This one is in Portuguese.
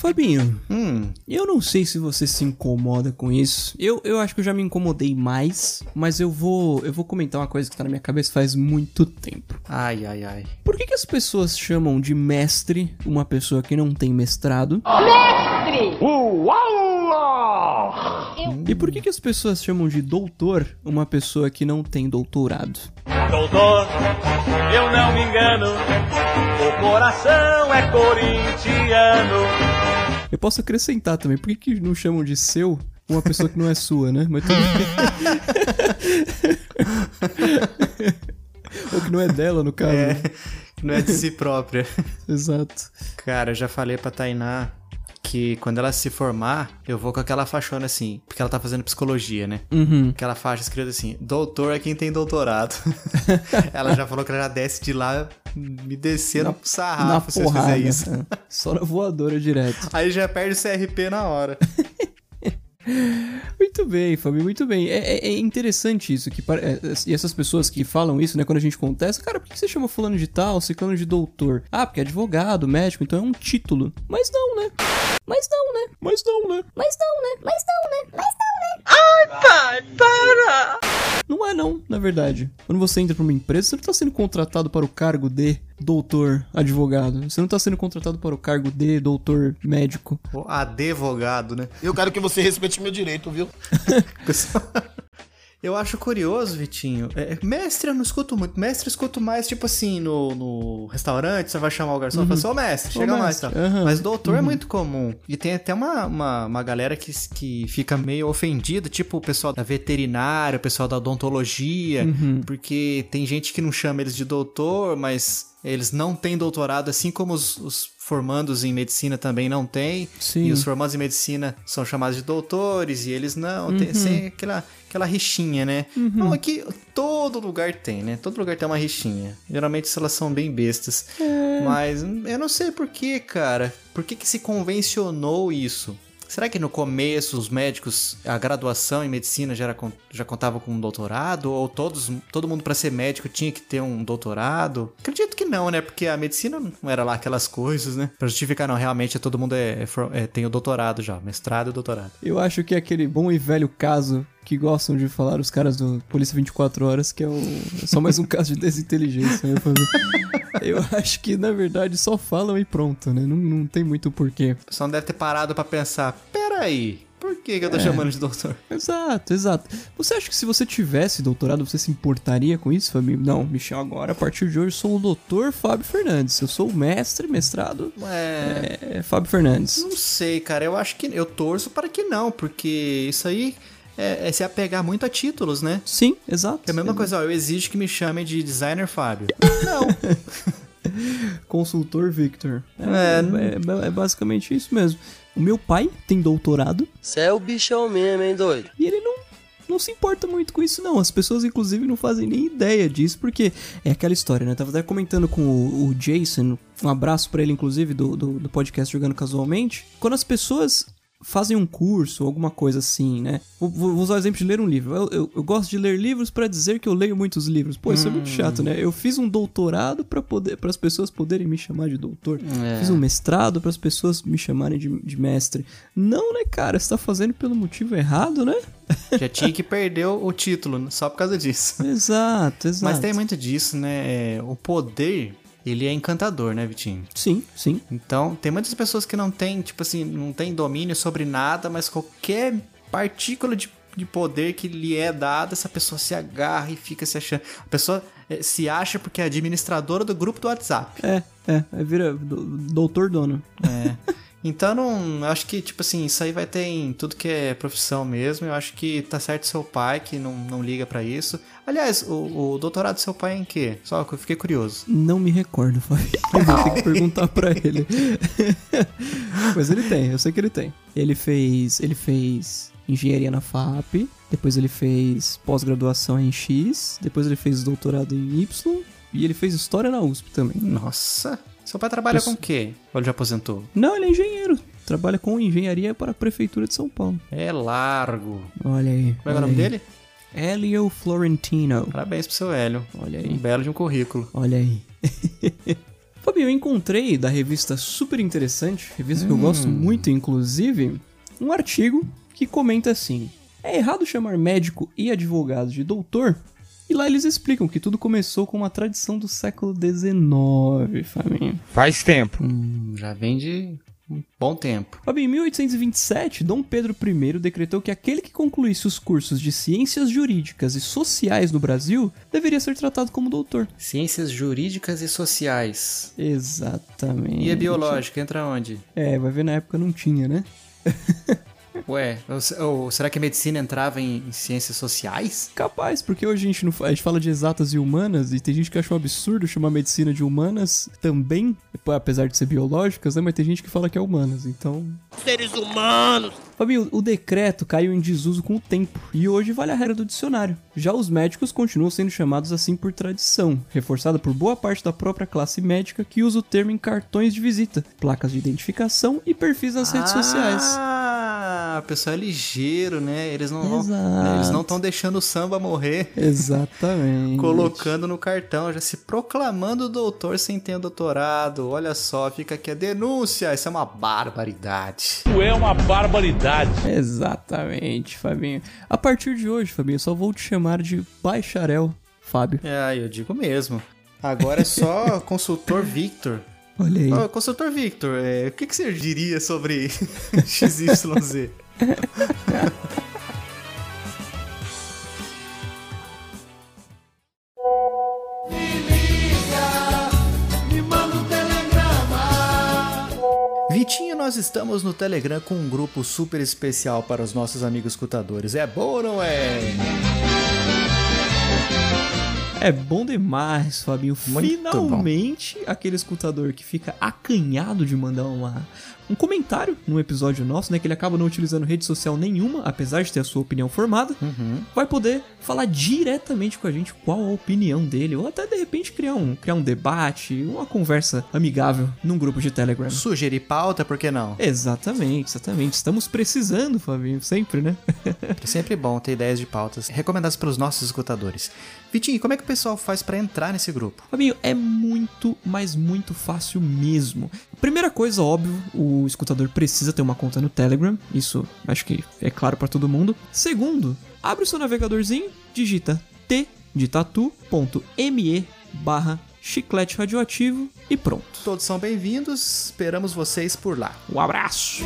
Fabinho, Hum, eu não sei se você se incomoda com isso. Eu, eu acho que eu já me incomodei mais, mas eu vou eu vou comentar uma coisa que tá na minha cabeça faz muito tempo. ai, ai, ai. Por que, que as pessoas chamam de mestre uma pessoa que não tem mestrado? E por que, que as pessoas chamam de doutor uma pessoa que não tem doutorado? Doutor, eu não me engano, o coração é corintiano. Eu posso acrescentar também, por que, que não chamam de seu uma pessoa que não é sua, né? Mas tudo bem. Ou que não é dela, no caso. É, que não é de si própria. Exato. Cara, eu já falei pra Tainá que quando ela se formar, eu vou com aquela faixona assim, porque ela tá fazendo psicologia, né? Uhum. Aquela faixa escrita assim, doutor é quem tem doutorado. ela já falou que ela já desce de lá me descendo Na- sarrafo na se eu porrada. fizer isso. é. Só na voadora direto. Aí já perde o CRP na hora. Muito bem, Fabio, muito bem. É, é- é interessante isso. Que, pare- é, e essas pessoas que falam isso, né, quando a gente contesta, cara, por que você chama fulano de tal, ciclano de doutor? Ah, porque é advogado, médico, então é um título. Mas não, né? Mas não, né? Mas não, né? Mas não, né? Mas não, né? Mas não, né? Ai, pai, para! Não é não, na verdade. Quando você entra pra uma empresa, você não tá sendo contratado para o cargo de doutor advogado. Você não tá sendo contratado para o cargo de doutor médico. O advogado, né? Eu quero que você respeite meu direito, viu? Eu acho curioso, Vitinho. É, mestre eu não escuto muito. Mestre eu escuto mais, tipo assim, no, no restaurante, você vai chamar o garçom e fala assim, ô mestre, chega mais. mestre, Tá? aham. Mas doutor é muito comum. E tem até uma, uma, uma galera que, que fica meio ofendida, tipo o pessoal da veterinária, o pessoal da odontologia, Uhum. porque tem gente que não chama eles de doutor, mas eles não têm doutorado, assim como os, os formandos em medicina também não têm. Sim. E os formandos em medicina são chamados de doutores e eles não. Tem sem aquela, aquela rixinha, né? Não, aqui todo lugar tem, né? Todo lugar tem uma rixinha. Geralmente elas são bem bestas. Mas eu não sei por que, cara. Por que, que se convencionou isso? Será que no começo os médicos, a graduação em medicina já, era, já contava com um doutorado? Ou todos, todo mundo para ser médico tinha que ter um doutorado? Acredito que não, né? Porque a medicina não era lá aquelas coisas, né? Pra justificar, não, realmente todo mundo é, é é- tem o doutorado já, mestrado e doutorado. Eu acho que é aquele bom e velho caso que gostam de falar os caras do Polícia 24 Horas, que é, o, é só mais um caso de desinteligência. Né? Eu acho que, na verdade, só falam e pronto, né? Não, não tem muito porquê. O pessoal não deve ter parado pra pensar, peraí, por que, que eu tô chamando de doutor? Exato, exato. Você acha que se você tivesse doutorado, você se importaria com isso, Fabio? Não, Michel, agora, a partir de hoje, sou o doutor Fábio Fernandes. Eu sou o mestre, mestrado, É, é, Fábio Fernandes. Não sei, cara. Eu acho que. Eu torço para que não, porque isso aí é, é se apegar muito a títulos, né? Sim, exato. É a mesma coisa, ó, eu exijo que me chamem de designer Fábio. Não. Consultor Victor. É, É, é- é basicamente isso mesmo. O meu pai tem doutorado Cê é o bichão mesmo, hein, doido? e ele não, não se importa muito com isso, não. As pessoas, inclusive, não fazem nem ideia disso, porque é aquela história, né? Eu tava até comentando com o, o Jason, um abraço pra ele, inclusive, do, do, do podcast Jogando Casualmente. Quando as pessoas fazem um curso, alguma coisa assim, né? Vou, vou usar o exemplo de ler um livro. Eu, eu- eu gosto de ler livros pra dizer que eu leio muitos livros. Pô, isso é muito chato, né? Eu fiz um doutorado pra poder, para as pessoas poderem me chamar de doutor. É. Fiz um mestrado para as pessoas me chamarem de, de mestre. Não, né, cara? Você tá fazendo pelo motivo errado, né? já tinha que perder o título só por causa disso. Exato, exato. Mas tem muito disso, né? É, O poder, ele é encantador, né, Vitinho? Sim, sim. Então, tem muitas pessoas que não têm, tipo assim, não tem domínio sobre nada, mas qualquer partícula de, de poder que lhe é dada, essa pessoa se agarra e fica se achando. A pessoa eh, se acha porque é administradora do grupo do WhatsApp. É, é. Aí vira do- doutor dono. É. Então, não, eu acho que, tipo assim, isso aí vai ter em tudo que é profissão mesmo. Eu acho que tá certo seu pai, que não, não liga pra isso. Aliás, o, o doutorado do seu pai é em quê? Só que eu fiquei curioso. Não me recordo, Fábio. Eu vou ter que perguntar pra ele. Mas ele tem, eu sei que ele tem. Ele fez. Ele fez engenharia na FAP, depois ele fez pós-graduação em X, depois ele fez doutorado em Y e ele fez história na USP também. Nossa, seu pai trabalha Isso. com o quê? Ou ele já aposentou? Não, ele é engenheiro. Trabalha com engenharia para a prefeitura de São Paulo. É largo. Olha aí. Como é, é o nome aí. dele? Hélio Florentino. Parabéns pro seu Hélio. Olha Um aí. belo de um currículo. Olha aí. Fabinho, eu encontrei da revista super interessante, revista que eu gosto muito, inclusive, um artigo que comenta assim: é errado chamar médico e advogado de doutor? E lá eles explicam que tudo começou com uma tradição do século XIX, Fabinho. Faz tempo. Hum, já vem de um bom tempo. Fabinho, em 1827, Dom Pedro I decretou que aquele que concluísse os cursos de ciências jurídicas e sociais no Brasil deveria ser tratado como doutor. Ciências jurídicas e sociais. Exatamente. E a biológica, entra onde? É, vai ver na época não tinha, né? Ué, ou, ou será que a medicina entrava em, em ciências sociais? Capaz, porque hoje a gente, não, a gente fala de exatas e humanas, e tem gente que acha um absurdo chamar medicina de humanas também, apesar de ser biológicas, né? Mas tem gente que fala que é humanas, então. Seres humanos. Fabinho, o decreto caiu em desuso com o tempo, e hoje vale a regra do dicionário. Já os médicos continuam sendo chamados assim por tradição, reforçada por boa parte da própria classe médica que usa o termo em cartões de visita, placas de identificação e perfis nas redes sociais. Ah, o pessoal é ligeiro, né? Eles não vão, Exato. né, eles não estão deixando o samba morrer. Exatamente. Colocando no cartão, já se proclamando doutor sem ter o doutorado. Olha só, fica aqui a denúncia. Isso é uma barbaridade. Isso é uma barbaridade. Exatamente, Fabinho. A partir de hoje, Fabinho, eu só vou te chamar de bacharel Fábio. É, eu digo mesmo. Agora é só consultor Victor. Olha aí. Ô, consultor Victor, é, o que, que você diria sobre XYZ? Vitinho, nós estamos no Telegram com um grupo super especial para os nossos amigos escutadores. É bom ou não é? É bom demais, Fabinho. Muito Finalmente, aquele escutador que fica acanhado de mandar uma, um comentário num episódio nosso, né? Que ele acaba não utilizando rede social nenhuma, apesar de ter a sua opinião formada, vai poder falar diretamente com a gente qual a opinião dele, ou até de repente criar um, criar um debate, uma conversa amigável num grupo de Telegram. Sugerir pauta, por que não? Exatamente, exatamente. Estamos precisando, Fabinho, sempre, né? É sempre bom ter ideias de pautas recomendadas pelos nossos escutadores. Vitinho, como é que o pessoal faz para entrar nesse grupo? Fabinho, é muito, mas muito fácil mesmo. Primeira coisa, óbvio, o escutador precisa ter uma conta no Telegram. Isso acho que é claro pra todo mundo. Segundo, abre o seu navegadorzinho, digita t de tatu.me barra chiclete radioativo e pronto. Todos são bem-vindos, esperamos vocês por lá. Um abraço!